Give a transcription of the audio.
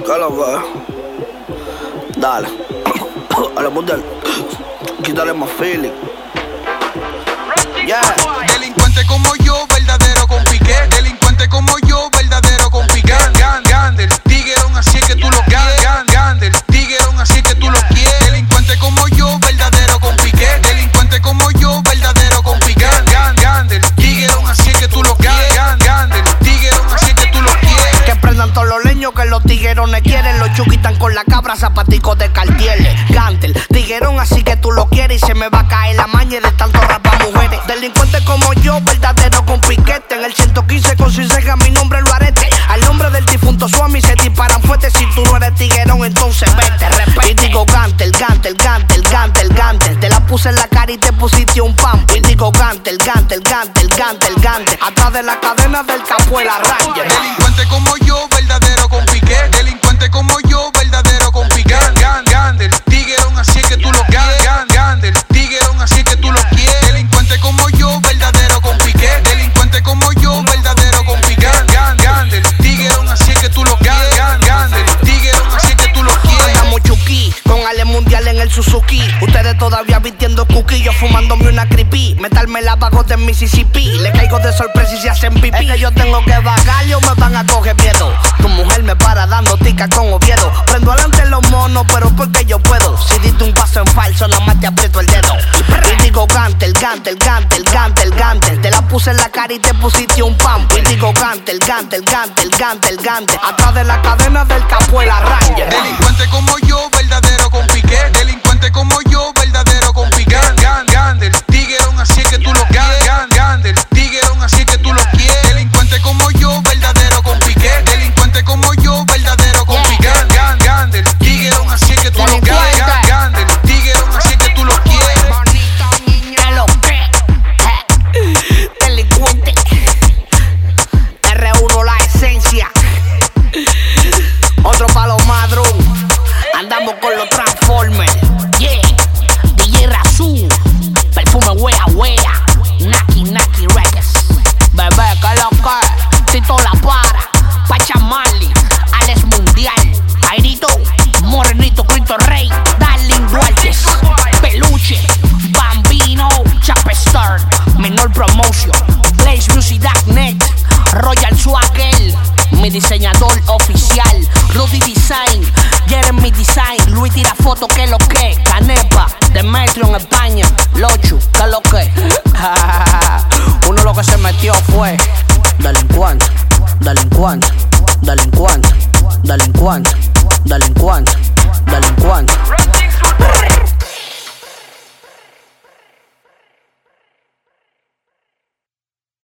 ¿Qué lo que? Dale. A la modelo. Quítale más feeling. Yeah. Que los tiguerones quieren. Los chuquitan con la cabra, zapaticos de cartieles. Gantel, tiguerón así que tú lo quieres. Y se me va a caer la maña de tanto rap a mujeres. Delincuente como yo, verdadero con piquete. En el 115 con su ceja, mi nombre lo arete. Al nombre del difunto Swami se disparan fuertes. Si tú no eres tiguerón, entonces vete, respete. Y digo Gantel, Gantel, Gantel, Gantel, Gantel. Te la puse en la cara y te pusiste un pam. Y digo Gantel, Gantel, Gantel, Gantel, Gantel. Atrás de la cadena del capuela Ranger. Delincuente Metalme la vago de Mississippi. Le caigo de sorpresa y se hacen pipí. Es que yo tengo que bajar, yo me van a coger miedo. Tu mujer me para dando tica con Oviedo. Prendo adelante los monos, pero porque yo puedo. Si diste un paso en falso, nada más te aprieto el dedo. Y digo Gantel, Gantel, Gantel, Gantel, Gantel. Te la puse en la cara y te pusiste un pam. Y digo Gantel, Gantel, Gantel, Gantel, Gantel. Atrás de la cadena del capuela Ranger. Delincuente Andamos con los Transformers. Yeah. DJ Razú. Perfume wea wea. Naki Naki Records. Bebé, que lo? Tito la para. Pacha Marley. Alex Mundial. Airito. Morenito Cristo Rey. Darling Duartes. Peluche. Bambino. Chapestar. Menor Promotion. BlazeMusic.net. Royal Swagger. Mi diseñador oficial. Rudy Design. Jeremy Design. Luis tira foto, que lo que. Canepa. Demetrio en España. Lochu, que lo que. Uno lo que se metió fue. Delincuente, delincuente, delincuente, delincuente, delincuente, delincuente.